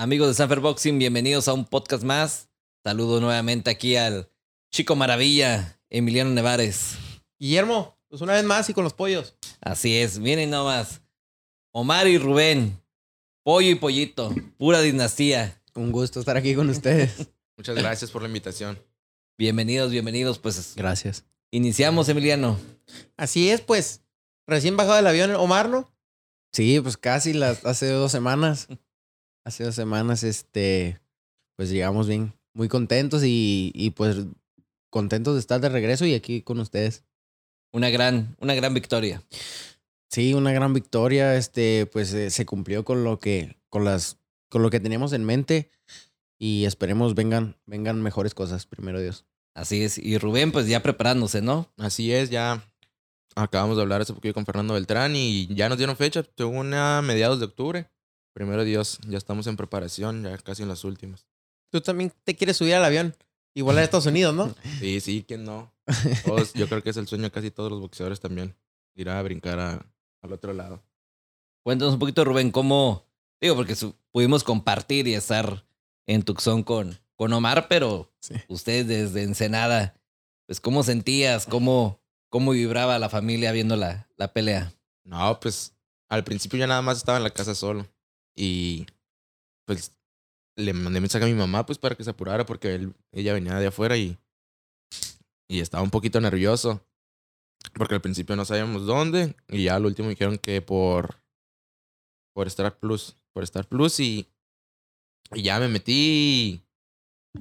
Amigos de Sanfer Boxing, bienvenidos a un podcast más. Saludo nuevamente aquí al chico maravilla, Emiliano Nevares. Guillermo, pues una vez más y con los pollos. Así es, miren nomás. Omar y Rubén, pollo y pollito, pura dinastía. Un gusto estar aquí con ustedes. Muchas gracias por la invitación. Bienvenidos, bienvenidos. Pues Gracias. iniciamos, Emiliano. Así es, pues. Recién bajado del avión, Omar, ¿no? Sí, pues casi las, hace dos semanas. Hace dos semanas, este, pues llegamos bien, muy contentos y, y pues contentos de estar de regreso y aquí con ustedes. Una gran, una gran victoria. Sí, una gran victoria, este, pues eh, se cumplió con lo que, con las, con lo que teníamos en mente y esperemos vengan, vengan mejores cosas, primero Dios. Así es. Y Rubén, pues ya preparándose, ¿no? Así es, ya acabamos de hablar hace poquito con Fernando Beltrán y ya nos dieron fecha, según a mediados de octubre. Primero Dios, ya estamos en preparación, ya casi en las últimas. Tú también te quieres subir al avión y volar a Estados Unidos, ¿no? Sí, sí, ¿quién no? Todos- yo creo que es el sueño de casi todos los boxeadores también, ir a brincar a- al otro lado. Cuéntanos un poquito, Rubén, cómo. Digo, porque su- pudimos compartir y estar en Tucson con, con Omar, pero Sí. ustedes desde Ensenada, pues, ¿cómo sentías? ¿Cómo, cómo vibraba la familia viendo la, la pelea? No, pues al principio ya nada más estaba en la casa solo y pues le mandé mensaje a mi mamá pues para que se apurara porque él, ella venía de afuera y, y estaba un poquito nervioso porque al principio no sabíamos dónde y ya al último dijeron que por por Star Plus, por Star Plus y, y ya me metí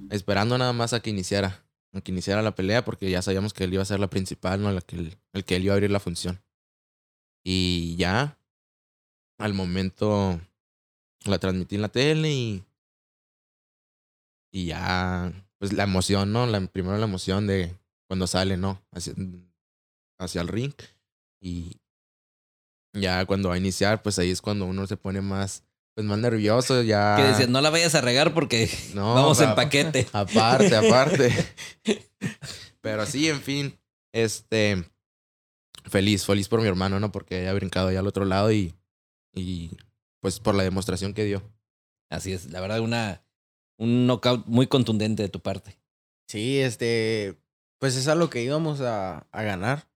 esperando nada más a que iniciara, a que iniciara la pelea porque ya sabíamos que él iba a ser la principal, no la el que él iba a abrir la función. Y ya, al momento, la transmití en la tele y. Y ya, pues la emoción, ¿no? La, primero la emoción de cuando sale, ¿no? Hacia, hacia el ring. Y ya cuando va a iniciar, pues ahí es cuando uno se pone más, pues más nervioso. Ya. Que decían, no la vayas a regar porque No, vamos en pa- paquete. Aparte, aparte. Pero sí, en fin, este, feliz, feliz por mi hermano, ¿no? Porque haya brincado allá al otro lado y, y pues por la demostración que dio. Así es, la verdad, una, un knockout muy contundente de tu parte. Sí, este, pues es algo que íbamos a, a ganar,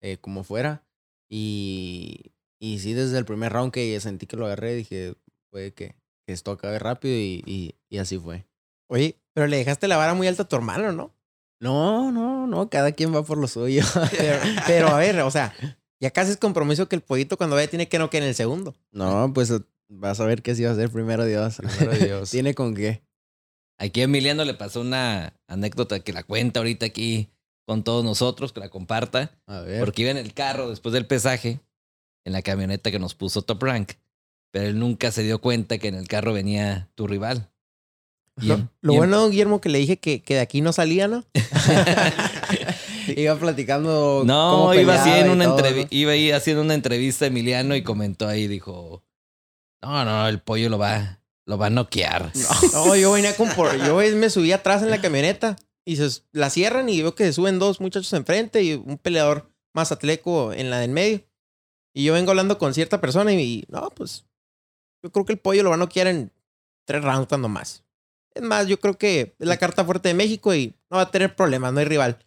eh, como fuera. Y, y sí, desde el primer round que sentí que lo agarré, dije, puede que, que esto acabe rápido y, y, y así fue. Oye, pero le dejaste la vara muy alta a tu hermano, ¿no? No, no, no, cada quien va por lo suyo. Pero, pero a ver, o sea, ya casi es compromiso que el pollito cuando vaya tiene que no que en el segundo. No, pues vas a ver qué sí va a hacer primero Dios. Primero Dios. Tiene con qué. Aquí a Emiliano le pasó una anécdota que la cuenta ahorita aquí con todos nosotros, que la comparta. A ver. Porque iba en el carro después del pesaje, en la camioneta que nos puso Top Rank. Pero él nunca se dio cuenta que en el carro venía tu rival. Y Lo, en- lo y en- bueno, Guillermo, que le dije que, que de aquí no salía, ¿no? Iba platicando. No, iba, y una todo, ¿no? iba ahí haciendo una entrevista a Emiliano y comentó ahí, dijo, no, no, el pollo lo va, lo va a noquear. No, yo venía con por, yo me subí atrás en la camioneta y se la cierran y veo que se suben dos muchachos enfrente y un peleador más atleco en la del medio. Y yo vengo hablando con cierta persona y, no, pues yo creo que el pollo lo va a noquear en tres rounds cuando más. Es más, yo creo que es la carta fuerte de México y no va a tener problemas, no hay rival.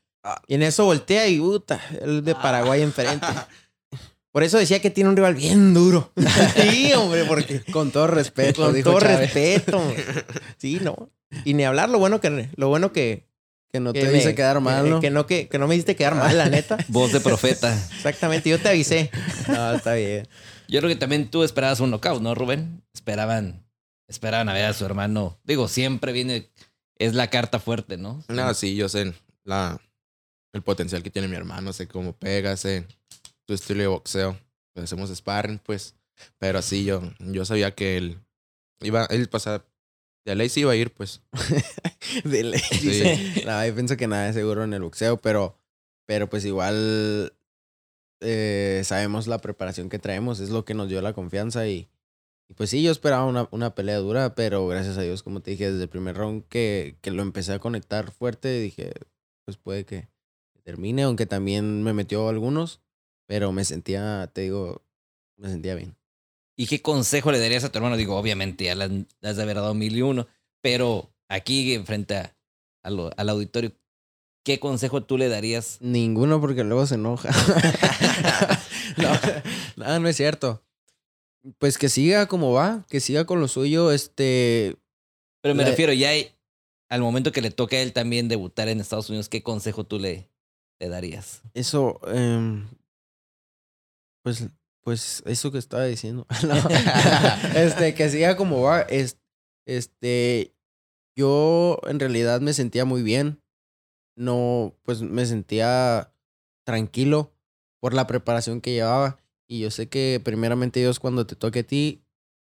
Y en eso voltea y puta, el de Paraguay enfrente. Por eso decía que tiene un rival bien duro. sí, hombre, porque Con todo respeto, con dijo todo Chávez. respeto. hombre. Sí, no. Y ni hablar lo bueno que lo bueno que Que no que te me- dice quedar mal, que, ¿no? que no que, que no me hiciste quedar mal, la neta. Voz de profeta. Exactamente, yo te avisé. No, está bien. Yo creo que también tú esperabas un knockout, ¿no, Rubén? Esperaban, esperaban a ver a su hermano. Digo, siempre viene, es la carta fuerte, ¿no? No, sí, yo sé la, el potencial que tiene mi hermano, sé cómo pega, sé su estilo de boxeo. Pues hacemos sparring, pues. Pero así yo, yo sabía que él iba, él pasaba, de ley sí iba a ir, pues. De ley, Sí. dice. No, yo pienso que nada es seguro en el boxeo, pero, pero pues igual eh, sabemos la preparación que traemos, es lo que nos dio la confianza y, y pues sí, yo esperaba una, una pelea dura, pero gracias a Dios, como te dije, desde el primer round que, que lo empecé a conectar fuerte, dije, pues puede que termine, aunque también me metió algunos, pero me sentía, te digo, me sentía bien. ¿Y qué consejo le darías a tu hermano? Digo, obviamente ya le has de haber dado mil y uno, pero aquí frente a, a lo- al auditorio, ¿qué consejo tú le darías? Ninguno porque luego se enoja. no, no, no es cierto. Pues que siga como va, que siga con lo suyo, este, Pero me La- refiero, ya hay- al momento que le toca a él también debutar en Estados Unidos, ¿qué consejo tú le, le darías? eso, em, pues, pues eso que estaba diciendo. No. este, que siga como va. Es, este, yo en realidad me sentía muy bien. No, pues me sentía tranquilo por la preparación que llevaba. Y yo sé que primeramente Dios cuando te toque a ti,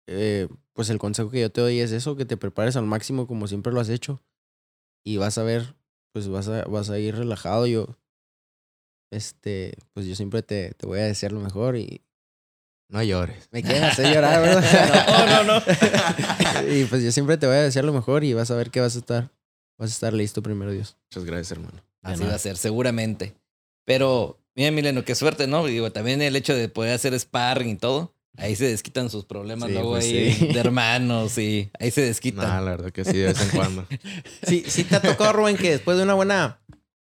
eh, pues el consejo que yo te doy es eso, que te prepares al máximo como siempre lo has hecho. Y vas a ver, pues vas a, vas a ir relajado. Yo, este, pues yo siempre te, te voy a desear lo mejor y No llores. me quieren hacer llorar, ¿verdad? No, no, no. y pues yo siempre te voy a desear lo mejor y vas a ver que vas a estar, vas a estar listo primero Dios. Muchas gracias, hermano. Así va a ser, seguramente. Pero, mira, Mileno, qué suerte, ¿no? Digo, también el hecho de poder hacer sparring y todo, ahí se desquitan sus problemas Sí, luego pues ahí sí. de hermanos y ahí se desquitan. Nah, la verdad que sí, de vez en cuando. Sí, sí te ha tocado, Rubén, que después de una buena.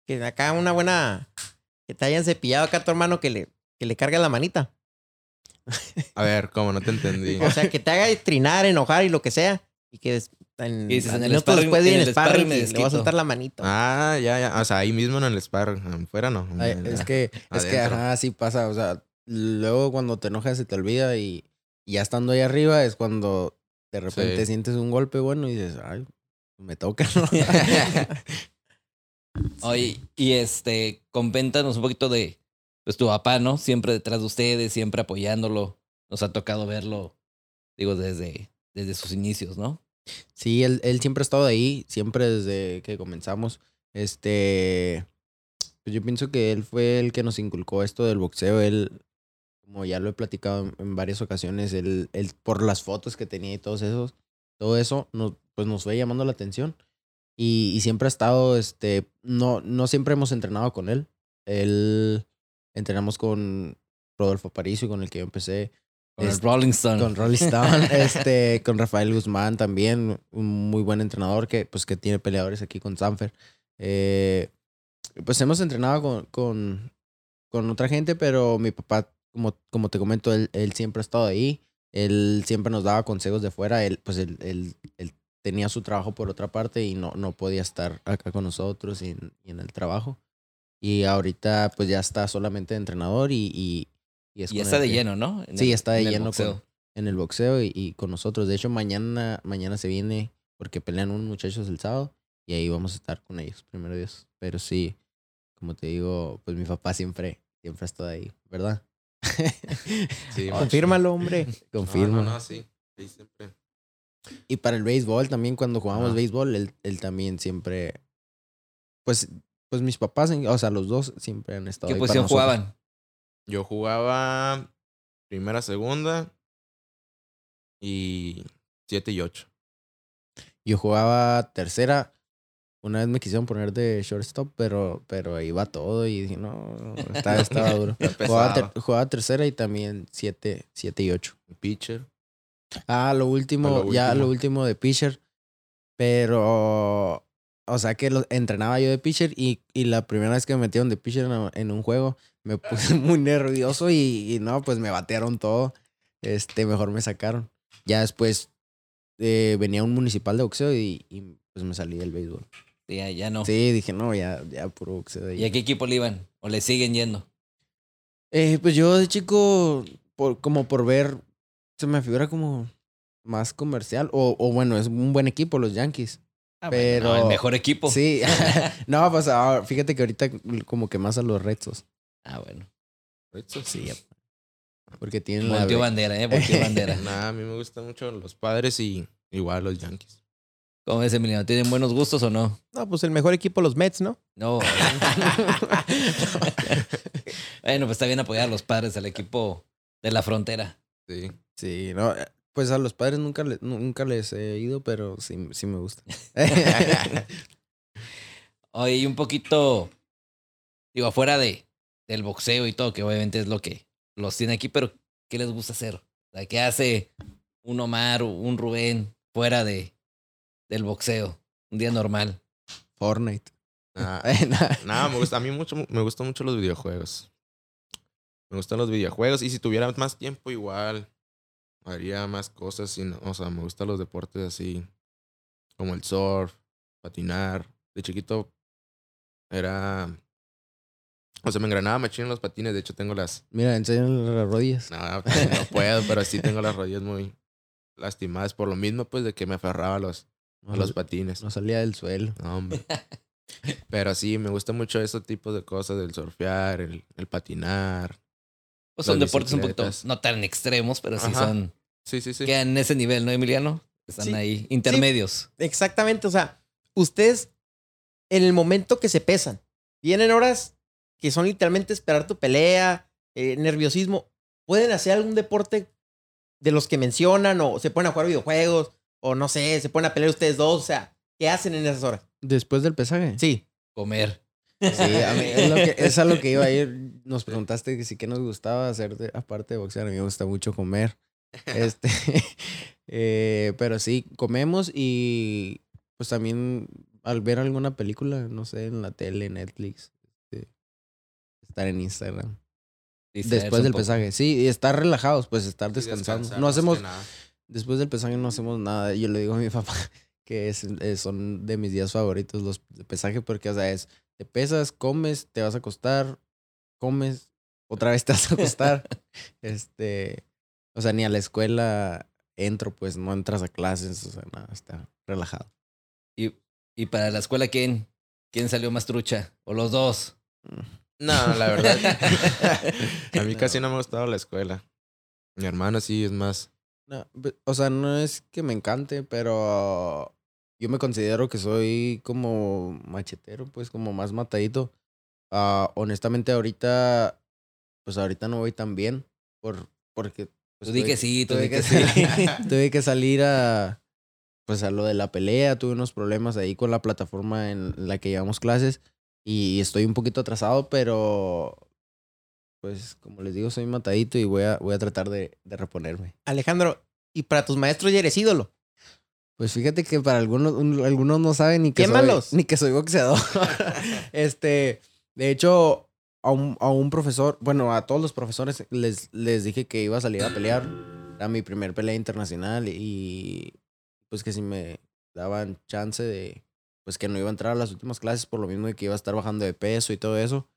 Que acá una buena. Que te hayan cepillado acá a tu hermano que le, que le cargue la manita. A ver, ¿cómo? No te entendí. O sea, que te haga trinar, enojar y lo que sea. Y que des- en, Y dices, en el minutos sparring- después en viene el el sparring sparring me le vas a soltar la manita. Ah, ya, ya. O sea, ahí mismo en el spar. Fuera no. Ay, Ya. es que, es que, ajá, sí pasa. O sea, luego cuando te enojas se te olvida y, y ya estando ahí arriba es cuando de repente Sí. sientes un golpe bueno y dices, ay, me toca, ¿no? Oye, y este, coméntanos un poquito de, pues tu papá, ¿no? Siempre detrás de ustedes, siempre apoyándolo. Nos ha tocado verlo, digo, desde, desde sus inicios, ¿no? Sí, él, él siempre ha estado ahí, siempre desde que comenzamos. Este, pues yo pienso que él fue el que nos inculcó esto del boxeo. Él, como ya lo he platicado en, en varias ocasiones, él, él, por las fotos que tenía y todos esos, todo eso, nos, pues nos fue llamando la atención. Y, y siempre ha estado, este, no, no siempre hemos entrenado con él. Él, entrenamos con Rodolfo Aparicio, con el que yo empecé. Con Es- el Rolling Stone. Con Rolly Stone, este, con Rafael Guzmán también, un muy buen entrenador que, pues, que tiene peleadores aquí con Sanfer. Eh, pues hemos entrenado con, con, con otra gente, pero mi papá, como, como te comento, él, él siempre ha estado ahí. Él siempre nos daba consejos de fuera. Él, pues, él, él, él tenía su trabajo por otra parte y no, no podía estar acá con nosotros y en, y en el trabajo. Y ahorita, pues, ya está solamente de entrenador y, y, y es y está el de que- lleno, ¿no? En Sí, el- está de en el lleno boxeo. con, en el boxeo y, y con nosotros. De hecho, mañana, mañana se viene porque pelean unos muchachos el sábado y ahí vamos a estar con ellos, primero Dios. Pero sí, como te digo, pues mi papá siempre, siempre ha estado ahí, ¿verdad? Sí, Confírmalo, hombre. Confirmo. No, no, no, sí. Sí, siempre. Y para el béisbol también, cuando jugamos Ajá. béisbol, él, él también siempre, pues, pues mis papás, o sea, los dos siempre han estado ¿Qué ahí posición jugaban? Yo jugaba primera, segunda y siete y ocho. Yo jugaba tercera. Una vez me quisieron poner de shortstop, pero, pero iba todo y dije, no, estaba, estaba duro. Jugaba, ter- jugaba tercera y también siete, siete y ocho. Pitcher. Ah, lo último, lo ya último. lo último de pitcher. Pero, o sea que lo, entrenaba yo de pitcher y, y la primera vez que me metieron de pitcher en, en un juego, me puse muy nervioso y, y no, pues me batearon todo. Este, mejor me sacaron. Ya después eh, venía un municipal de boxeo y, y pues me salí del béisbol. Ya, ya no. Sí, dije, no, ya, ya puro boxeo. ahí. ¿Y a qué equipo le iban? ¿O le siguen yendo? Eh, pues yo de chico, por, como por ver, se me figura como más comercial. O, o bueno, es un buen equipo los Yankees. Ah, Pero- bueno, no, el mejor equipo. Sí. no, pues ahora, fíjate que ahorita como que más a los Rexos. Ah, bueno. Eso Sí, porque tienen la... Volteó bandera, ¿eh? Volteó bandera. Nah, a mí me gustan mucho los padres y igual los Yankees. ¿Cómo ves, Emiliano? ¿Tienen buenos gustos o no? No, pues el mejor equipo, los Mets, ¿no? No. bueno, pues está bien apoyar a los padres, al equipo de la frontera. Sí. Sí, no, eh, pues a los padres nunca, le- nunca les he ido, pero sí, sí me gusta. Oye, y un poquito, digo, afuera de, del boxeo y todo, que obviamente es lo que los tiene aquí, pero ¿qué les gusta hacer? O sea, ¿qué hace un Omar o un Rubén fuera de, del boxeo? Un día normal. Fortnite. Nah. Nada, me gusta, a mí mucho, me gustan mucho los videojuegos. Me gustan los videojuegos y si tuviera más tiempo igual haría más cosas. y no- o sea, me gustan los deportes así como el surf, patinar. De chiquito era... O sea, me engranaba machín en los patines. De hecho, tengo las... Mira, enseñan las rodillas. No, no puedo, pero sí tengo las rodillas muy lastimadas por lo mismo, pues, de que me aferraba a los, a los patines. no salía del suelo. No, hombre. Pero sí, me gusta mucho ese tipo de cosas, del surfear, el, el patinar. Pues son deportes un poquito no tan extremos, pero sí Ajá. son. Sí, sí, sí. Quedan en ese nivel, ¿no, Emiliano? Están Sí. ahí, intermedios. Exactamente, o sea, ustedes en el momento que se pesan, vienen horas que son literalmente esperar tu pelea, eh, nerviosismo, ¿pueden hacer algún deporte de los que mencionan o se ponen a jugar videojuegos o no sé, se ponen a pelear ustedes dos? O sea, ¿qué hacen en esas horas? Después del pesaje. Sí. Comer. Sí, a mí es, lo que, es a lo que iba a ir. Nos preguntaste que sí que nos gustaba hacer de- aparte de boxear. A mí me gusta mucho comer. Este, eh, pero sí, comemos y pues también al ver alguna película, no sé, en la tele, Netflix, este, estar en Instagram. Después del pesaje, sí, y estar relajados, pues estar descansando. no hacemos, nada. después del pesaje no hacemos nada. Yo le digo a mi papá que es, es- son de mis días favoritos los de pesaje porque, o sea, es, te pesas, comes, te vas a acostar, comes, otra vez te vas a acostar. este, o sea, ni a la escuela entro, pues no entras a clases, o sea, nada, está relajado. Y, y para la escuela, ¿quién? ¿Quién salió más trucha? ¿O los dos? No, la verdad. a mí No. casi no me gustaba la escuela. Mi hermano sí es más. No, o sea, no es que me encante, pero yo me considero que soy como machetero, pues como más matadito. Ah, honestamente, ahorita, pues ahorita no voy tan bien, por, porque... Pues, Tú di que sí, tú tuve di que que sí. tuve que salir a, pues a lo de la pelea, tuve unos problemas ahí con la plataforma en la que llevamos clases y estoy un poquito atrasado, pero pues como les digo, soy matadito y voy a, voy a tratar de, de reponerme. Alejandro, y para tus maestros ya eres ídolo. Pues fíjate que para algunos, un- algunos no saben ni que Quémalos. soy, ni que soy boxeador. este, de hecho, a un, a un profesor, bueno, a todos los profesores les, les dije que iba a salir a pelear. Era mi primer pelea internacional y pues que si me daban chance de, pues que no iba a entrar a las últimas clases por lo mismo de que iba a estar bajando de peso y todo eso.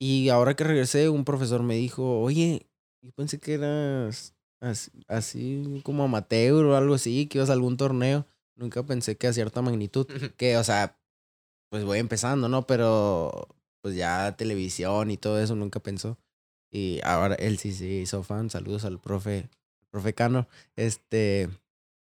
Y ahora que regresé, un profesor me dijo, oye, yo pensé que eras así, así como amateur o algo así, que ibas a algún torneo. Nunca pensé que a cierta magnitud. Que, o sea, pues voy empezando, ¿no? Pero pues ya televisión y todo eso nunca pensó. Y ahora él sí se hizo fan. Saludos al profe, profe Cano. Este.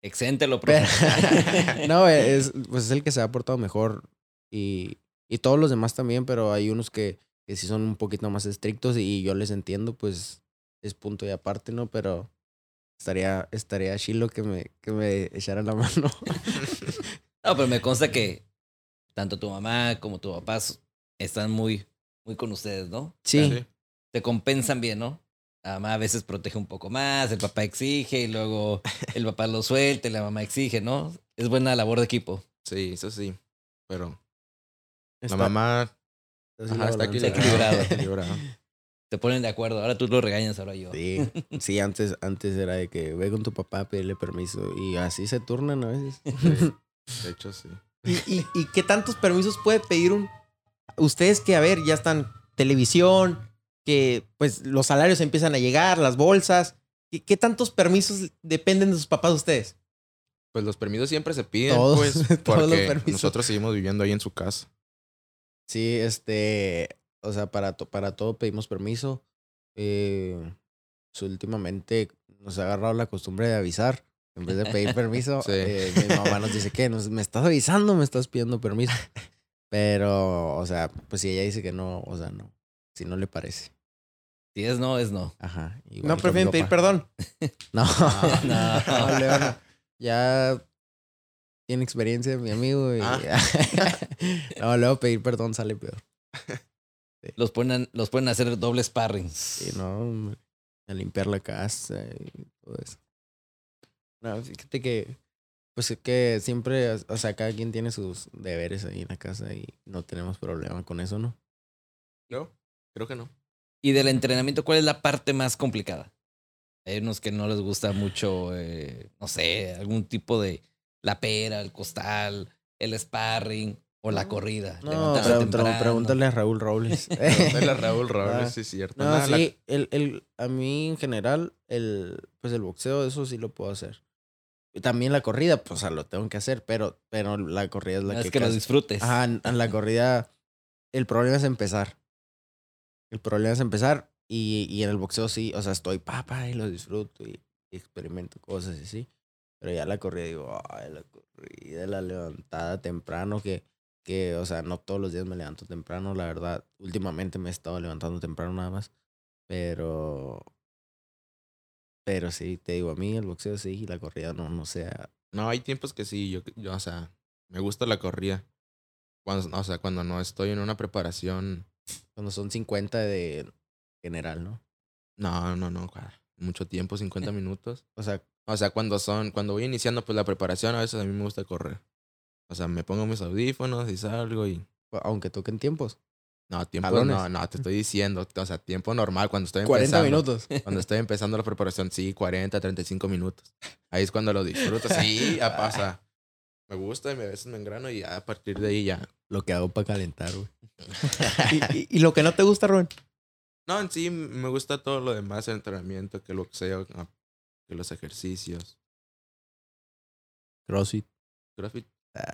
Exente lo pero- profe. no, es, pues es el que se ha portado mejor. Y, y todos los demás también, pero hay unos que, que sí son un poquito más estrictos y yo les entiendo, pues es punto y aparte, ¿no? Pero estaría, estaría chilo que me, que me echaran la mano. No, pero me consta que tanto tu mamá como tu papá están muy, muy con ustedes, ¿no? Sí. Te compensan bien, ¿no? La mamá a veces protege un poco más, el papá exige y luego el papá lo suelta y la mamá exige, ¿no? Es buena labor de equipo. Sí, eso sí. Pero Está- la mamá ajá, está balanza. Se ponen de acuerdo. Ahora tú lo regañas, ahora yo. Sí, sí, antes, antes era de que ve con tu papá a pedirle permiso y así se turnan a veces. Sí, De hecho, sí. ¿Y, y, y qué tantos permisos puede pedir un... Ustedes que, a ver, ya están televisión, que pues los salarios empiezan a llegar, las bolsas. ¿Qué, qué tantos permisos dependen de sus papás ustedes? Pues los permisos siempre se piden, Todos, pues, todos los porque permisos. nosotros seguimos viviendo ahí en su casa. Sí, este, o sea, para, to- para todo pedimos permiso. Eh, pues, últimamente nos ha agarrado la costumbre de avisar. En vez de pedir permiso, Sí. eh, mi mamá nos dice que me estás avisando, me estás pidiendo permiso. Pero, o sea, pues si ella dice que no, o sea, no, si no le parece. Si es no, es no. Ajá. igual No prefieren pedir perdón. No, No. no, León, ya tiene experiencia mi amigo y Ah. no, luego pedir perdón sale peor. Los ponen, los pueden hacer doble sparring. Sí, no, a limpiar la casa y todo eso. No, fíjate que, pues es que siempre, o sea, cada quien tiene sus deberes ahí en la casa y no tenemos problema con eso, ¿no? No, creo que no. Y del entrenamiento, ¿cuál es la parte más complicada? Hay unos que no les gusta mucho, eh, no sé, algún tipo de la pera, el costal, el sparring o la corrida. No, levantarse pregun- temprano. pregúntale a Raúl Robles. Pregúntale a Raúl Ah. sí es cierto. No, Nada, la- sí, el, el, a mí en general, el, pues el boxeo, eso sí lo puedo hacer. También la corrida, pues o sea, lo tengo que hacer, pero, pero la corrida es la No, que... es que lo casi- disfrutes. Ajá, en, en la corrida, el problema es empezar. El problema es empezar y, y en el boxeo sí, o sea, estoy papá y lo disfruto y, y experimento cosas y así. Pero ya la corrida digo, ay, la corrida, la levantada temprano, que, que, o sea, no todos los días me levanto temprano, la verdad. Últimamente me he estado levantando temprano nada más. Pero, pero sí, te digo, a mí el boxeo sí y la corrida no, no sea. No, hay tiempos que sí, yo, yo, o sea, me gusta la corrida. Cuando, o sea, cuando no estoy en una preparación, Cuando son 50 de general, ¿no? no, no, no, mucho tiempo, 50 minutos. O sea, O sea, cuando son, cuando voy iniciando pues la preparación, a veces a mí me gusta correr. O sea, me pongo mis audífonos y salgo y... aunque toquen tiempos. No, tiempo, Jalones. no, no, te estoy diciendo, o sea, tiempo normal, cuando estoy 40 empezando. minutos. Cuando estoy empezando la preparación, sí, 40, 35 minutos. Ahí es cuando lo disfruto, sí, ya pasa. Me gusta y a veces me engrano y ya a partir de ahí ya. Lo que hago para calentar, güey. ¿Y, y, y lo que no te gusta, Rubén? No, en sí me gusta todo lo demás, el entrenamiento, que el boxeo, ah, que los ejercicios. CrossFit. CrossFit.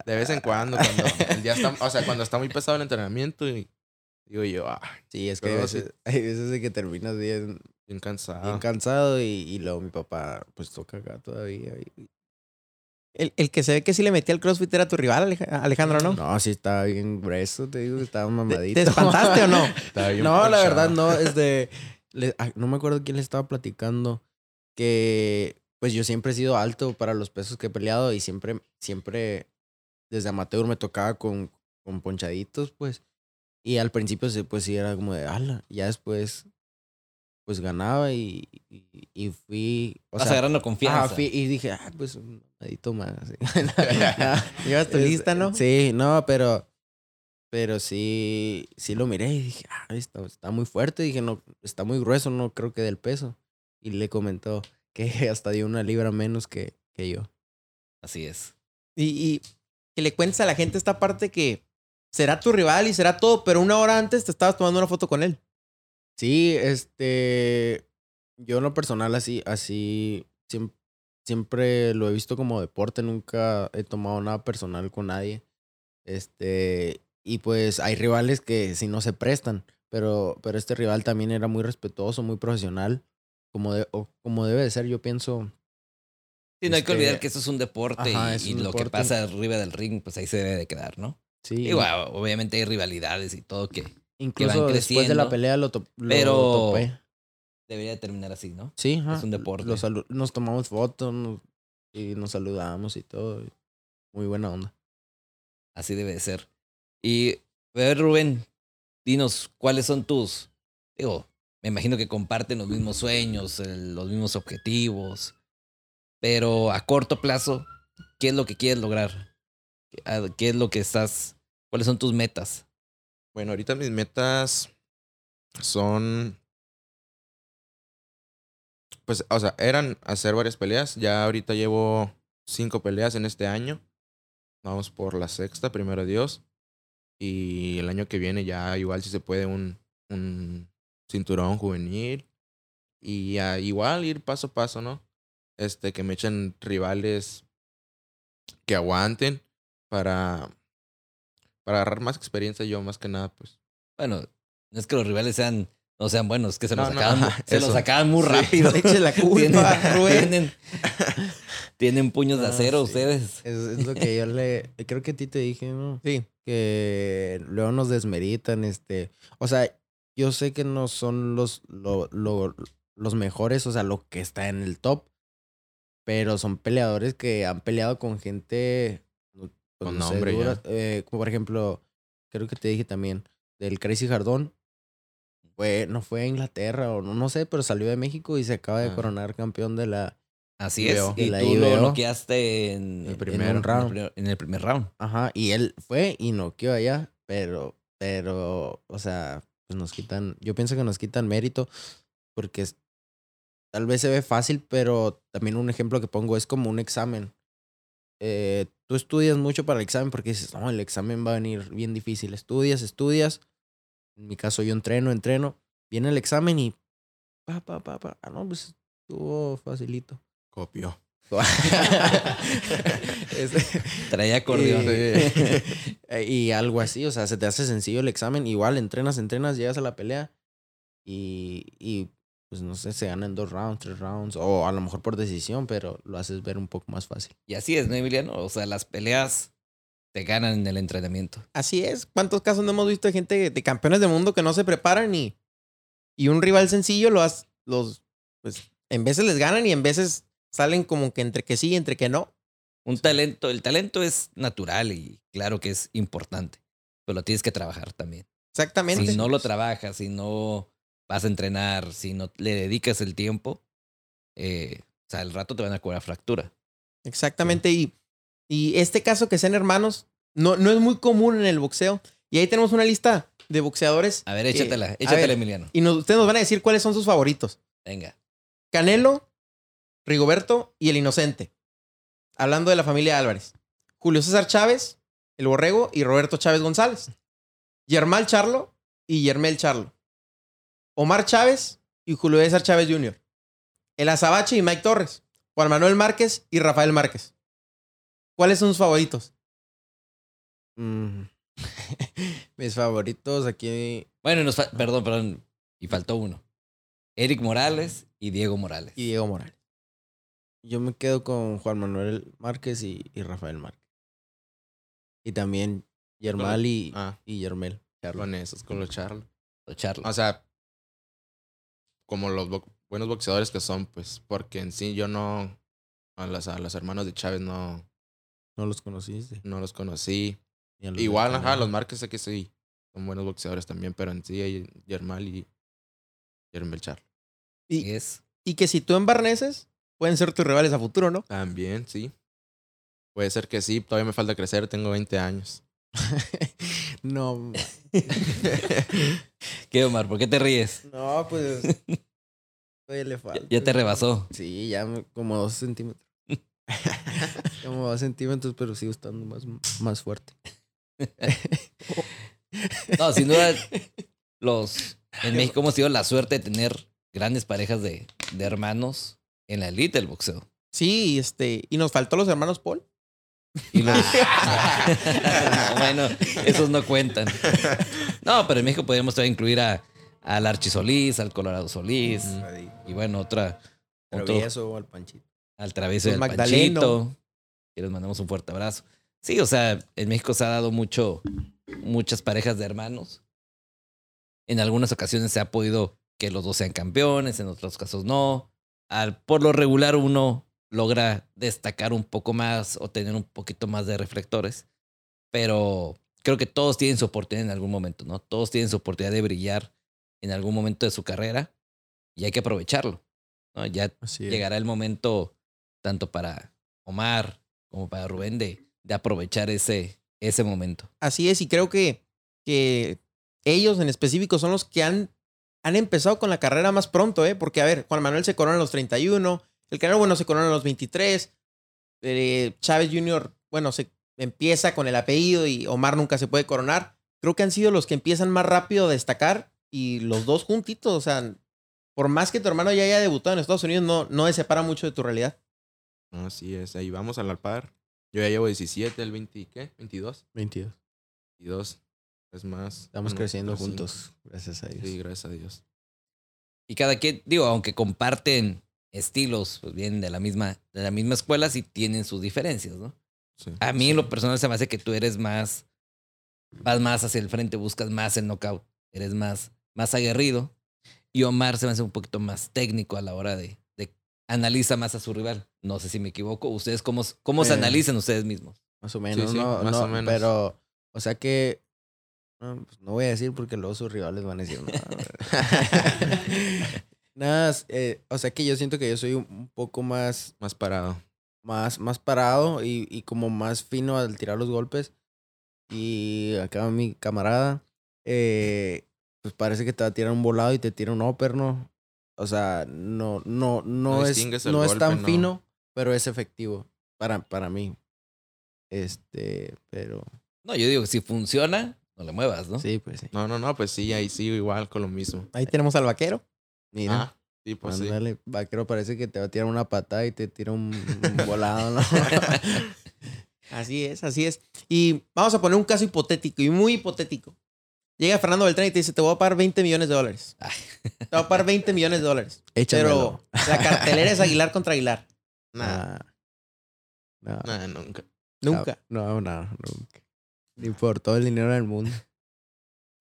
De vez en cuando, cuando el día está, o sea, cuando está muy pesado el entrenamiento y digo yo, ah, Sí, es que hay veces, hay veces de que terminas bien, bien cansado. bien cansado y, y luego mi papá pues toca acá todavía. y- El, el que se ve que sí le metía al CrossFit era tu rival, Aleja- Alejandro, ¿no? No, sí estaba bien grueso, te digo que estaba ¿Te, mamadito. te espantaste o no? Bien No, la verdad no, es de... le- no me acuerdo quién le estaba platicando que pues yo siempre he sido alto para los pesos que he peleado y siempre, siempre desde amateur me tocaba con, con ponchaditos, pues. Y al principio pues sí era como de ala, ya después pues ganaba y, y, y fui... O Vas sea, agarrando confianza. ajá, fui- y dije, ah, pues un nadito más. Llevas tu lista, ¿no? Sí, no, pero. Pero sí, sí lo miré y dije, ah, está, está muy fuerte. Dije, no, está muy grueso, no creo que del peso. Y le comentó que hasta dio una libra menos que, que yo. Así es. Y, y que le cuentes a la gente esta parte que será tu rival y será todo, pero una hora antes te estabas tomando una foto con él. Sí, este. Yo en lo personal, así, así. Siempre, siempre lo he visto como deporte. Nunca he tomado nada personal con nadie. Este. Y pues hay rivales que si no se prestan. Pero, pero este rival también era muy respetuoso, muy profesional. Como, de, o como debe de ser, yo pienso. Sí, no hay que Este, olvidar que esto es un deporte ajá, y, es y un lo que pasa arriba del ring, pues ahí se debe de quedar, ¿no? Sí. Igual, obviamente hay rivalidades y todo que incluso van después de la pelea lo, to- lo pero topé. debería de terminar así, ¿no? Sí, ajá. un deporte. Nos tomamos fotos nos- y nos saludamos y todo. Muy buena onda. Así debe de ser. Y, a ver, Rubén, dinos, ¿cuáles son tus... Digo, me imagino que comparten los mismos sueños, el- los mismos objetivos, pero a corto plazo, ¿qué es lo que quieres lograr? ¿Qué- a- ¿Qué es lo que estás... ¿Cuáles son tus metas? Bueno, ahorita mis metas son. Pues, o sea, eran hacer varias peleas. Ya ahorita llevo cinco peleas en este año. Vamos por la sexta, primero Dios. Y el año que viene ya igual si se puede un, un cinturón juvenil. Y ah, igual ir paso a paso, ¿no? Este, que me echen rivales que aguanten para, para agarrar más experiencia yo, más que nada, pues. Bueno, no es que los rivales sean... No sean buenos, es que se los No, mu- ajá, se los eso. sacaban muy Sí. rápido. Eche la culpa, tienen, Rubén. tienen, tienen puños de acero sí. ustedes. Es, es lo que yo le. Creo que a ti te dije, ¿no? Sí. Que luego nos desmeritan, este. O sea, yo sé que no son los, lo, lo- los mejores, o sea, lo que está en el top. Pero son peleadores que han peleado con gente. pues, Con no nombre eh, como por ejemplo, creo que te dije también, del Crazy Jardón. fue, no fue a Inglaterra o no, no sé, pero salió de México y se acaba de Ah. coronar campeón de la. Así IBO. es. Y la tú lo noqueaste en, El en un round. primer- En el primer round. Ajá, y él fue y noqueó allá, pero, pero, o sea, pues nos quitan, yo pienso que nos quitan mérito porque tal vez se ve fácil, pero también un ejemplo que pongo es como un examen. Eh, tú estudias mucho para el examen porque dices, no, el examen va a venir bien difícil. Estudias, estudias. En mi caso, yo entreno, entreno. Viene el examen y. Pa, pa, pa, pa. Ah, no, pues estuvo facilito. Copió. Este- Traía acordeón. y, y algo así, o sea, se te hace sencillo el examen. Igual entrenas, entrenas, llegas a la pelea y, y pues no sé, se gana en dos rounds, tres rounds, o a lo mejor por decisión, pero lo haces ver un poco más fácil. Y así es, ¿no, Emiliano? O sea, las peleas te ganan en el entrenamiento. Así es. ¿Cuántos casos no hemos visto de gente de campeones del mundo que no se preparan y, y un rival sencillo lo has, los, pues, en veces les ganan y en veces salen como que entre que sí y entre que no. Un talento, el talento es natural y claro que es importante, pero lo tienes que trabajar también. Exactamente. Si no lo trabajas, si no vas a entrenar, si no le dedicas el tiempo, eh, o sea, al rato te van a cobrar fractura. Exactamente. Y, y este caso que sean hermanos no, no es muy común en el boxeo. Y ahí tenemos una lista de boxeadores. A ver, échatela, échatela, ver, Emiliano. Y nos- ustedes nos van a decir cuáles son sus favoritos. Venga. Canelo, Rigoberto y el Inocente. Hablando de la familia Álvarez. Julio César Chávez, el Borrego y Roberto Chávez González. Yermal Charlo y Yermel Charlo. Omar Chávez y Julio César Chávez Jr. El Azabache y Mike Torres. Juan Manuel Márquez y Rafael Márquez. ¿Cuáles son sus favoritos? Mm. Mis favoritos aquí Bueno, nos perdón, perdón. Y faltó uno. Eric Morales y Diego Morales. Y Diego Morales. Yo me quedo con Juan Manuel Márquez y, y Rafael Márquez. Y también Yermal y, Ah, y Yermel. Charlo. con esos, con los Charlo. O Charlo. O sea, como los bo- buenos boxeadores que son, pues, porque en sí yo no, a los, a los hermanos de Chávez no, No los conociste. no los conocí. Los Igual, ajá, los Márquez aquí sí, son buenos boxeadores también, pero en sí hay Yermal y Yermel Charlo. Y, es y que si tú embarneces, pueden ser tus rivales a futuro, ¿no? También, sí. Puede ser que sí, todavía me falta crecer, tengo 20 años. no, ¿Qué, Omar? ¿Por qué te ríes? no, pues. Todavía le falta. Ya te rebasó. Sí, ya como dos centímetros. como dos centímetros, pero sigo estando más, más fuerte. No, sin duda, los. En México hemos tenido la suerte de tener grandes parejas de, de hermanos en la elite del boxeo. Sí, este, y nos faltó los hermanos Paul. Y los... No, bueno, esos no cuentan. No, pero en México podríamos todavía incluir a, al Archi Solís, al Colorado Solís. Y bueno, otra. Otro, Travieso al panchito. al travieso y al Magdaleno. Panchito. Que les mandamos un fuerte abrazo. Sí, o sea, en México se ha dado mucho, muchas parejas de hermanos. En algunas ocasiones se ha podido que los dos sean campeones, en otros casos no. Al, por lo regular uno logra destacar un poco más o tener un poquito más de reflectores. Pero creo que todos tienen su oportunidad en algún momento, ¿no? Todos tienen su oportunidad de brillar en algún momento de su carrera y hay que aprovecharlo. ¿no? Ya llegará el momento, tanto para Omar como para Rubén, de, de aprovechar ese, ese momento. Así es, y creo que, que ellos en específico son los que han, han empezado con la carrera más pronto, ¿eh? Porque, a ver, Juan Manuel se corona a los 31, el Canelo, bueno, se corona a los 23, eh, Chávez Jr., bueno, se empieza con el apellido y Omar nunca se puede coronar. Creo que han sido los que empiezan más rápido a destacar y los dos juntitos, o sea, por más que tu hermano ya haya debutado en Estados Unidos, no, no se separa mucho de tu realidad. Así es, ahí vamos a la par. Yo ya llevo 17, el 20, ¿qué? 22. 22. 22. Es más. Estamos uno, creciendo juntos, gracias a Dios. Sí, gracias a Dios. Y cada quien, digo, aunque comparten estilos, pues vienen de la misma, de la misma escuela, sí tienen sus diferencias, ¿no? Sí. A mí en lo personal se me hace que tú eres más, vas más hacia el frente, buscas más el knockout, eres más, más aguerrido. Y Omar se me hace un poquito más técnico a la hora de, de analiza más a su rival. No sé si me equivoco. ¿Ustedes cómo, cómo se Eh, analizan ustedes mismos? Más o menos, sí, no, más no, o menos. Pero, o sea que No, pues no voy a decir porque luego sus rivales van a decir, no. Nada, eh, o sea que yo siento que yo soy un- poco más, Más parado. más, más parado y, y como más fino al tirar los golpes. Y acá mi camarada, eh, pues parece que te va a tirar un volado y te tira un upper, ¿no? O sea, no, no, no, No es, no es tan no. fino, pero es efectivo para, para mí. Este, pero No, yo digo que si funciona, no le muevas, ¿no? sí, pues sí. No, no, no, pues sí, ahí sigo igual con lo mismo. Ahí tenemos al vaquero. Mira. Ah, sí, pues sí. Vaquero parece que te va a tirar una patada y te tira un, un volado, ¿no? Así es, así es. Y vamos a poner un caso hipotético y muy hipotético. Llega Fernando Beltrán y te dice, te voy a pagar 20 millones de dólares. Te voy a pagar 20 millones de dólares. Échamelo. Pero la cartelera es Aguilar contra Aguilar. Nah, Ah. Nah, nunca. Nunca. No, no, nunca. Ni por todo el dinero del mundo.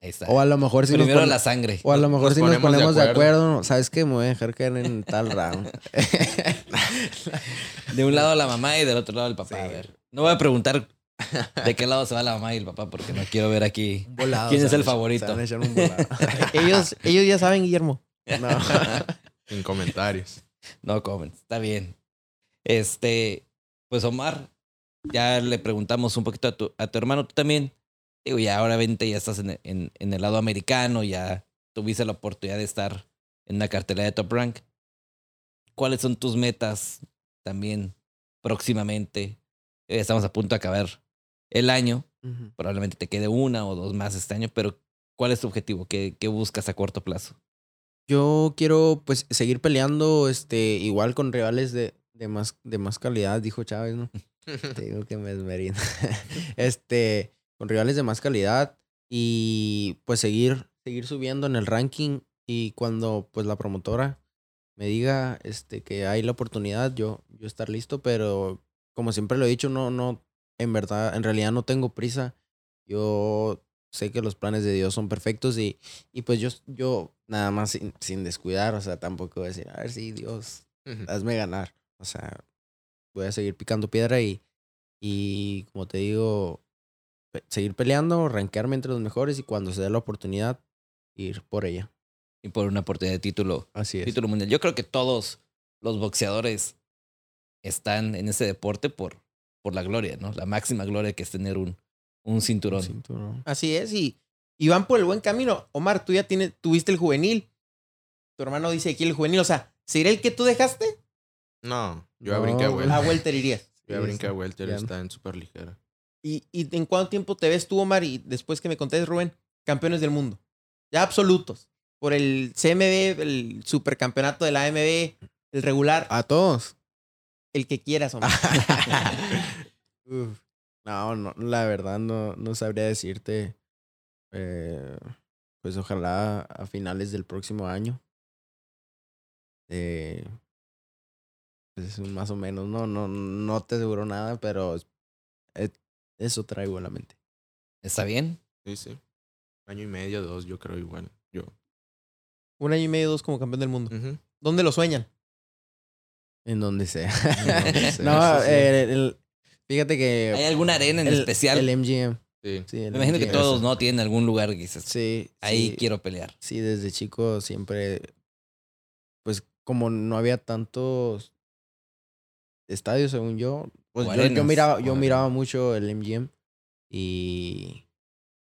Ahí está. O a lo mejor si nos Primero pon- la sangre. O a lo Nos mejor si nos ponemos de acuerdo. ¿sabes qué? Me voy a dejar caer en tal round. De un lado la mamá y del otro lado el papá. Sí. A ver. No voy a preguntar de qué lado se va la mamá y el papá porque no quiero ver aquí. Volado. ¿Quién es el favorito? un ellos, ellos ya saben, Guillermo. No. Sin comentarios. No comen. Está bien. Este, pues Omar, ya le preguntamos un poquito a tu, a tu hermano. Tú también, digo, ya ahora vente, ya estás en, en, en el lado americano, ya tuviste la oportunidad de estar en la cartelera de Top Rank. ¿Cuáles son tus metas también próximamente? Eh, Estamos a punto de acabar el año. Probablemente te quede una o dos más este año, pero ¿cuál es tu objetivo? ¿Qué, qué buscas a corto plazo? Yo quiero pues seguir peleando este igual con rivales de, de más de más calidad, dijo Chávez, ¿no? Te digo que me esmerino. este, con rivales de más calidad y pues seguir seguir subiendo en el ranking y cuando pues la promotora me diga este que hay la oportunidad, yo yo estar listo, pero como siempre lo he dicho, no no en verdad, en realidad no tengo prisa. Yo sé que los planes de Dios son perfectos y, y pues yo, yo nada más sin, sin descuidar, o sea, tampoco voy a decir, a ver si Dios, hazme ganar. O sea, voy a seguir picando piedra y, y como te digo, seguir peleando, rankearme entre los mejores y cuando se dé la oportunidad, ir por ella. Y por una oportunidad de título Así es. título mundial. Yo creo que todos los boxeadores están en ese deporte por, por la gloria, ¿no? La máxima gloria que es tener un, un cinturón. Cinturón. Así es, y, y van por el buen camino. Omar, tú ya tienes, tuviste el juvenil. Tu hermano dice aquí el juvenil. O sea, ¿será el que tú dejaste? No, yo a. Welter. A Welter irías. Yo Sí, brinqué a Welter, está en súper ligera. ¿Y, ¿Y en cuánto tiempo te ves tú, Omar? Y después que me contés, Rubén, campeones del mundo. Ya absolutos. Por el CMB, el supercampeonato de la AMB, el regular, A todos. el que quieras, Omar. Uf. No, no, la verdad no, no sabría decirte. Eh, pues ojalá a finales del próximo año. Eh, pues más o menos, no, no, no te aseguro nada, pero eh, eso traigo en la mente. ¿Está bien? Sí, sí. Año y medio, dos, yo creo igual. Yo. Un año y medio, dos como campeón del mundo. ¿Dónde lo sueñan? En donde sea. En donde sea, no, sí, eh, el- fíjate que. ¿Hay alguna arena en el, especial? El MGM. Sí. Sí, el Me imagino que todos, ¿no? Tienen algún lugar que dices, Sí. ahí sí. quiero pelear. Sí, desde chico siempre, pues como no había tantos estadios, según yo, pues yo, yo miraba, yo miraba mucho el MGM y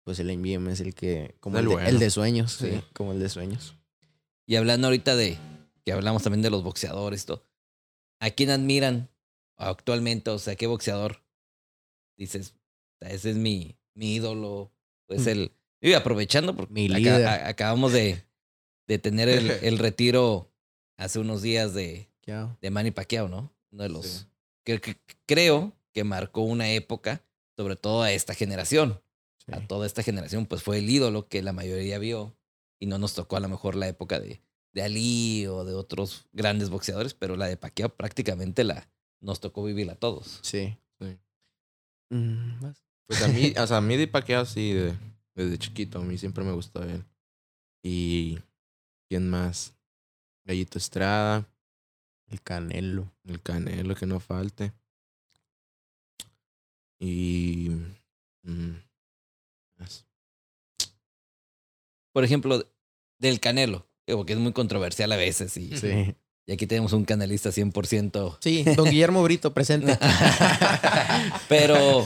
pues el MGM es el que, como El el, de, bueno. el de sueños, sí. Sí. como el de sueños. Y hablando ahorita de, que hablamos también de los boxeadores, todo. ¿A quién admiran actualmente? O sea, ¿qué boxeador dices? "O sea, Ese es mi, mi ídolo. Es Mm. el. Y aprovechando, porque Mi a- acabamos de, de tener el, el retiro hace unos días de, de Manny Pacquiao, ¿no? Uno de los. Sí. Que, que- creo que marcó una época, sobre todo a esta generación. Sí. A toda esta generación, pues fue el ídolo que la mayoría vio. Y no nos tocó a lo mejor la época de, de Ali o de otros grandes boxeadores, pero la de Pacquiao prácticamente la nos tocó vivirla a todos. Sí. Sí. Mm. Pues a mí, o sea, a mí de Pacquiao sí, de- desde chiquito, a mí siempre me gustó él. Y ¿quién más? Gallito Estrada, El Canelo. el Canelo que no falte. Y mm, más. por ejemplo, del Canelo? Digo, que es muy controversial a veces y, Sí. y aquí tenemos un canalista 100%. Sí, don Guillermo Brito presente. Pero,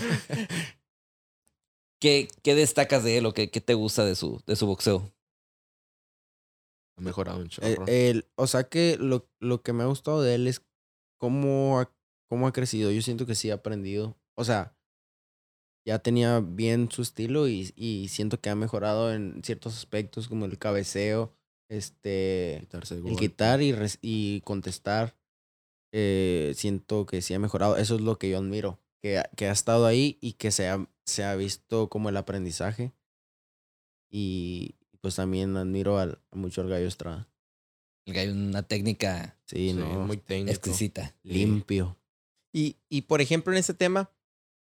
¿qué, ¿qué destacas de él o qué, qué te gusta de su, de su boxeo? Mejorado un Eh, chorro. el- o sea que lo, lo que me ha gustado de él es cómo ha, cómo ha crecido. Yo siento que sí ha aprendido. O sea, ya tenía bien su estilo y, y siento que ha mejorado en ciertos aspectos como el cabeceo, este, Quitarse el quitar y, y contestar. eh, siento que sí ha mejorado. Eso es lo que yo admiro. Que, ha- que ha estado ahí y que se ha, se ha visto como el aprendizaje. Y pues también admiro al, mucho al Gallo Estrada. El hay una técnica Sí, Sí, no. muy técnico. exquisita. limpio. Y, y por ejemplo, en este tema,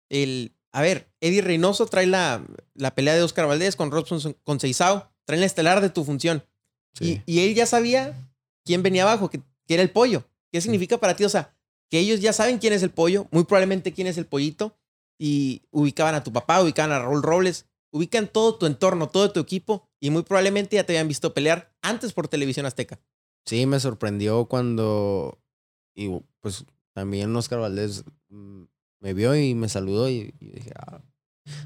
el. A ver, Eddie Reynoso trae la, la pelea de Oscar Valdés con Robson con Seizao. Trae la estelar de tu función. Sí. Y, y él ya sabía quién venía abajo, que, que era el pollo. ¿Qué significa para ti? O sea, que ellos ya saben quién es el pollo, muy probablemente quién es el pollito, y ubicaban a tu papá, ubicaban a Raúl Robles, ubican todo tu entorno, todo tu equipo, y muy probablemente ya te habían visto pelear antes por televisión azteca. Sí, me sorprendió cuando. Y pues también Oscar Valdés mm, me vio y me saludó y, y dije, ah.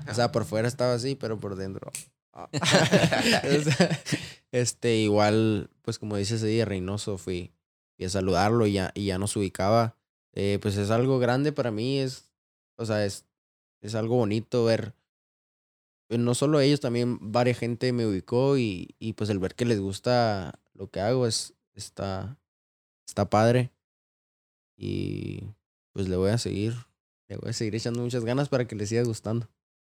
O sea, por fuera estaba así, pero por dentro. ah. Este, igual, pues como dice ese día, Reynoso, fui, fui a saludarlo y ya, y ya nos ubicaba. Eh, pues es algo grande para mí, es, o sea, es, es algo bonito ver. Pues, No solo ellos, también varias gente me ubicó y, y pues el ver que les gusta lo que hago es, está, está padre. Y pues le voy a seguir, le voy a seguir echando muchas ganas para que les siga gustando.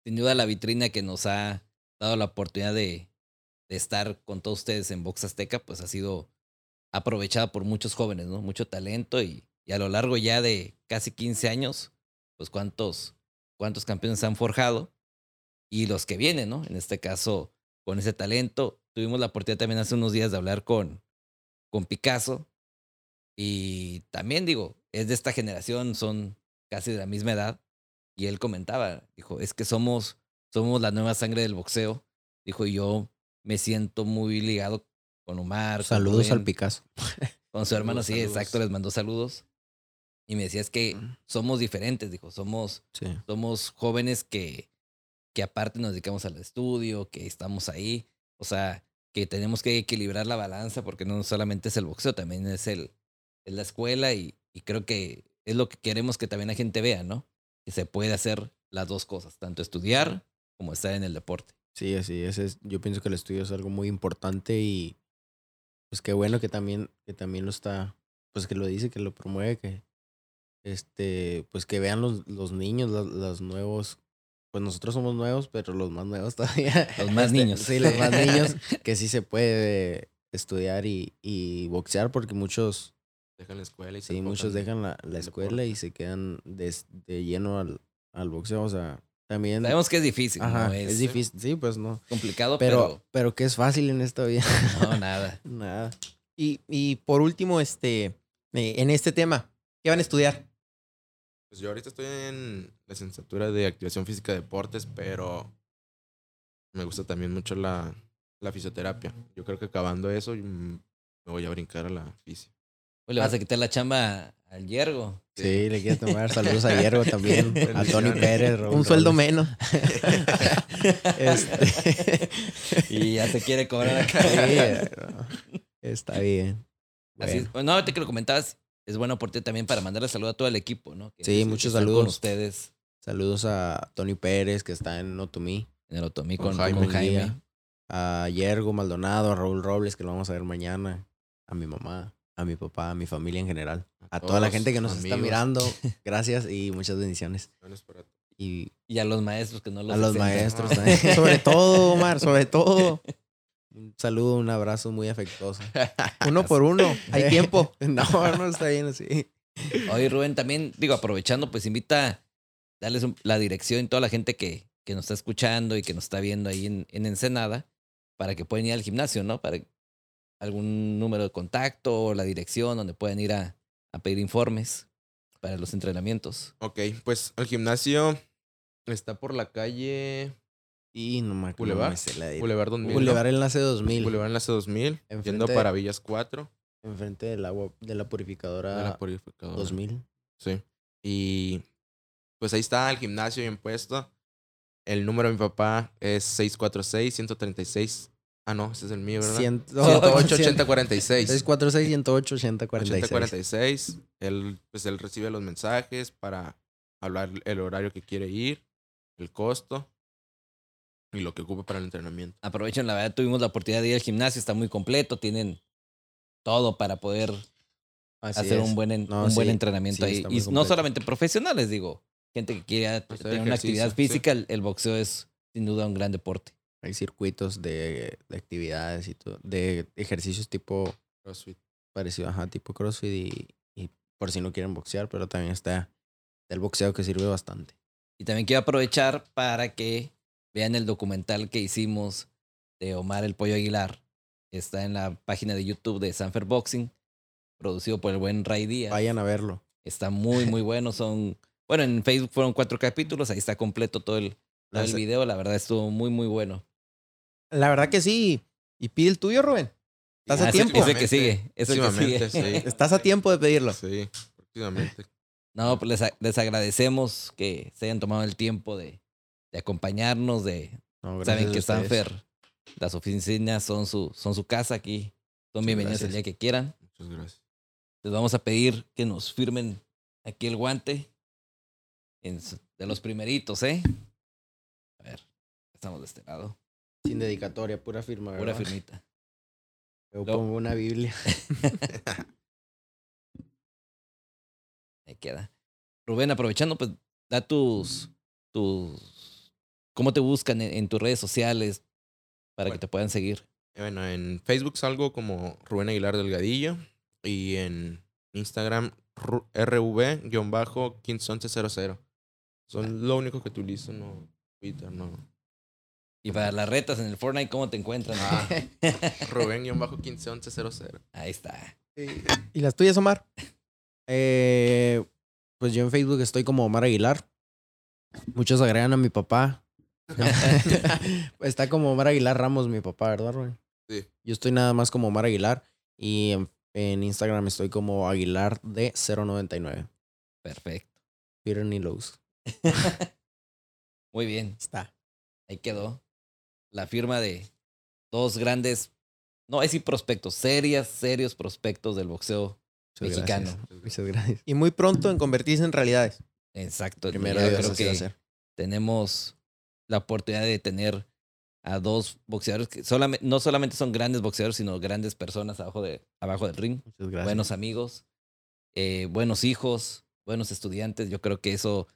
Sin duda la vitrina que nos ha dado la oportunidad de, de estar con todos ustedes en Box Azteca, pues ha sido aprovechada por muchos jóvenes, ¿no? Mucho talento y, y a lo largo ya de casi 15 años, pues cuántos, cuántos campeones han forjado y los que vienen, ¿no? En este caso, con ese talento. Tuvimos la oportunidad también hace unos días de hablar con, con Picasso y también digo, es de esta generación, son casi de la misma edad y él comentaba, dijo, es que somos, somos la nueva sangre del boxeo. Dijo, y yo me siento muy ligado con Omar. con Saludos al Rubén, Picasso. Con su hermano, Saludos, sí, saludos. exacto, les mandó saludos. Y me decía, es que Mm. somos diferentes, dijo, somos, Sí. somos jóvenes que, que aparte nos dedicamos al estudio, que estamos ahí. O sea, que tenemos que equilibrar la balanza porque no solamente es el boxeo, también es, el, es la escuela y, creo que es lo que queremos que también la gente vea, ¿no? Que se puede hacer las dos cosas, tanto estudiar como estar en el deporte. Sí, así es- Yo pienso que el estudio es algo muy importante y pues qué bueno que también, que también lo está, pues que lo dice, que lo promueve, que este, pues que vean los, los niños, los, los nuevos, pues nosotros somos nuevos, pero los más nuevos todavía. Los más Este, niños. Sí, los más niños, que sí se puede estudiar y, y boxear porque muchos, Dejan la escuela y se sí, muchos dejan la, la el escuela y se quedan de, de lleno al, al boxeo, o sea, también... Sabemos que es difícil, Ajá, ¿no? es, Es, difícil, sí, pues no. complicado, Pero, pero, pero que es fácil en esta vida. no, nada. Nada. Y, y por último, este, eh, en este tema, ¿qué van a estudiar? Pues yo ahorita estoy en la licenciatura de activación física de deportes, pero me gusta también mucho la, la fisioterapia. Yo creo que acabando eso me voy a brincar a la fisio. Pues le vas a quitar la chamba al Yergo. Sí, le quiero tomar saludos a Hierro también, a Tony. Pérez, Raúl Un sueldo Robles. menos. Este, Y ya se quiere cobrar acá. sí, no, está bien. Así, Bueno, bueno, ahorita que lo comentabas, es buena oportunidad también para mandarle saludo a todo el equipo, ¿no? Que- Sí, muchos están Con saludos. ustedes saludos a Tony Pérez, que está en Otomí, en el Otomí Con con, Jaime con Jaime. Guía, a Yergo Maldonado, a Raúl Robles, que lo vamos a ver mañana, a mi mamá, a mi papá, a mi familia en general, a toda la gente que nos está mirando. Gracias y muchas bendiciones. Y Y a los maestros que no los a los maestros también. sobre todo, Omar, sobre todo. Un saludo, un abrazo muy afectuoso. Uno por uno. Hay tiempo. No, no está bien así. Oye, Rubén, también, digo, aprovechando, pues invita, darles un- la dirección y toda la gente que, que nos está escuchando y que nos está viendo ahí en, en Ensenada para que puedan ir al gimnasio, ¿no? Para algún número de contacto o la dirección donde pueden ir a, a pedir informes para los entrenamientos. Ok, pues el gimnasio está por la calle Y no me acuerdo. Boulevard. Boulevard 2000. Boulevard Enlace 2000. Boulevard Enlace 2000. Enfrente Yendo para Villas 4. Enfrente del agua, de la purificadora De la purificadora. 2000. Sí. Y pues ahí está el gimnasio bien puesto. El número de mi papá es 646-136. Ah, no, ese es el mío, ¿verdad? 108 8046. 646 108 8046. 8046. Él, pues él recibe los mensajes para hablar el horario que quiere ir, el costo y lo que ocupe para el entrenamiento. Aprovechen, la verdad, tuvimos la oportunidad de ir al gimnasio, está muy completo, tienen todo para poder Así hacer es. un buen, No, un buen entrenamiento sí, ahí. Y no solamente profesionales, digo, gente que quiera Hacer tener una actividad sí. física, el, el boxeo es sin duda un gran deporte. Hay circuitos de, de actividades y todo. De ejercicios tipo CrossFit. parecido, ajá, tipo CrossFit y, y por si no quieren boxear, pero también está el boxeo que sirve bastante. Y también quiero aprovechar para que vean el documental que hicimos de Omar el Pollo Aguilar. Está en la página de YouTube de Sanfer Boxing, producido por el buen Ray Díaz. Vayan a verlo. Está muy, muy bueno. Son, bueno, en Facebook fueron cuatro capítulos, ahí está completo todo el, todo el video. La verdad estuvo muy, muy bueno. La verdad que sí. Y pide el tuyo, Rubén. ¿Estás a Ah, sí, tiempo? ese que sigue. Ese que Próximamente, sigue. sí. Estás a tiempo de pedirlo. Sí, próximamente. No, pues les, les agradecemos que se hayan tomado el tiempo de, de acompañarnos, de No, gracias saben que. Sanfer, las oficinas son su, son su casa aquí. Son Muchas bienvenidos el gracias. día que quieran. Muchas gracias. Les vamos a pedir que nos firmen aquí el guante. en de los primeritos, ¿eh? A ver, estamos de este lado. Sin dedicatoria, pura firma, Pura ¿verdad? firmita. Yo Lo- pongo una Biblia. Ahí queda. Rubén, aprovechando, pues, da tus. tus ¿Cómo te buscan en, en tus redes sociales para que te puedan seguir? Bueno, en Facebook salgo como Rubén Aguilar Delgadillo y en Instagram ru- RV-151100. Son lo único que utilizo, no Twitter, no. Y para las retas en el Fortnite, ¿cómo te encuentran? Ah. Rubén-151100. Ahí está. ¿Y las tuyas, Omar? Eh, pues yo en Facebook estoy como Omar Aguilar. Muchos agregan a mi papá. Está como Omar Aguilar Ramos, mi papá, ¿verdad, Rubén? Sí. Yo estoy nada más como Omar Aguilar. Y en, en Instagram estoy como Aguilar de 099. Perfecto. Peter ni Lowe's. Muy bien. Está. Ahí quedó. La firma de dos grandes, no es decir prospectos, serias, serios prospectos del boxeo Muchas mexicano. gracias. Muchas gracias. Y muy pronto en convertirse en realidades. Exacto. Primero Dios creo así va a que ser. tenemos la oportunidad de tener a dos boxeadores que solamente, no solamente son grandes boxeadores, sino grandes personas abajo, de, abajo del ring, Muchas gracias. buenos amigos, eh, buenos hijos, buenos estudiantes. Yo creo que eso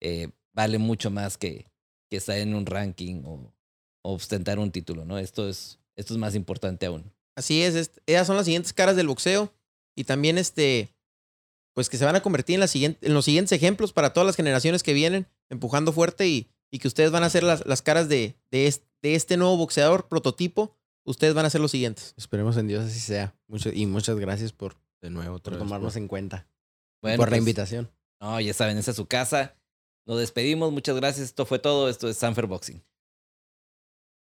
eh, vale mucho más que, que estar en un ranking o, o ostentar un título, ¿no? Esto es, esto es más importante aún. Así es, ellas son las siguientes caras del boxeo y también este, pues que se van a convertir en, la siguiente, en los siguientes ejemplos para todas las generaciones que vienen, empujando fuerte y, y que ustedes van a ser las, las caras de, de, es- de este nuevo boxeador prototipo, ustedes van a ser los siguientes. Esperemos en Dios así sea. Mucho, y muchas gracias por, De nuevo, otra por vez, tomarnos por- en cuenta. Bueno, por la pues, invitación. No, ya saben, esa es su casa. Nos despedimos, muchas gracias. Esto fue todo. Esto es Sanfer Boxing.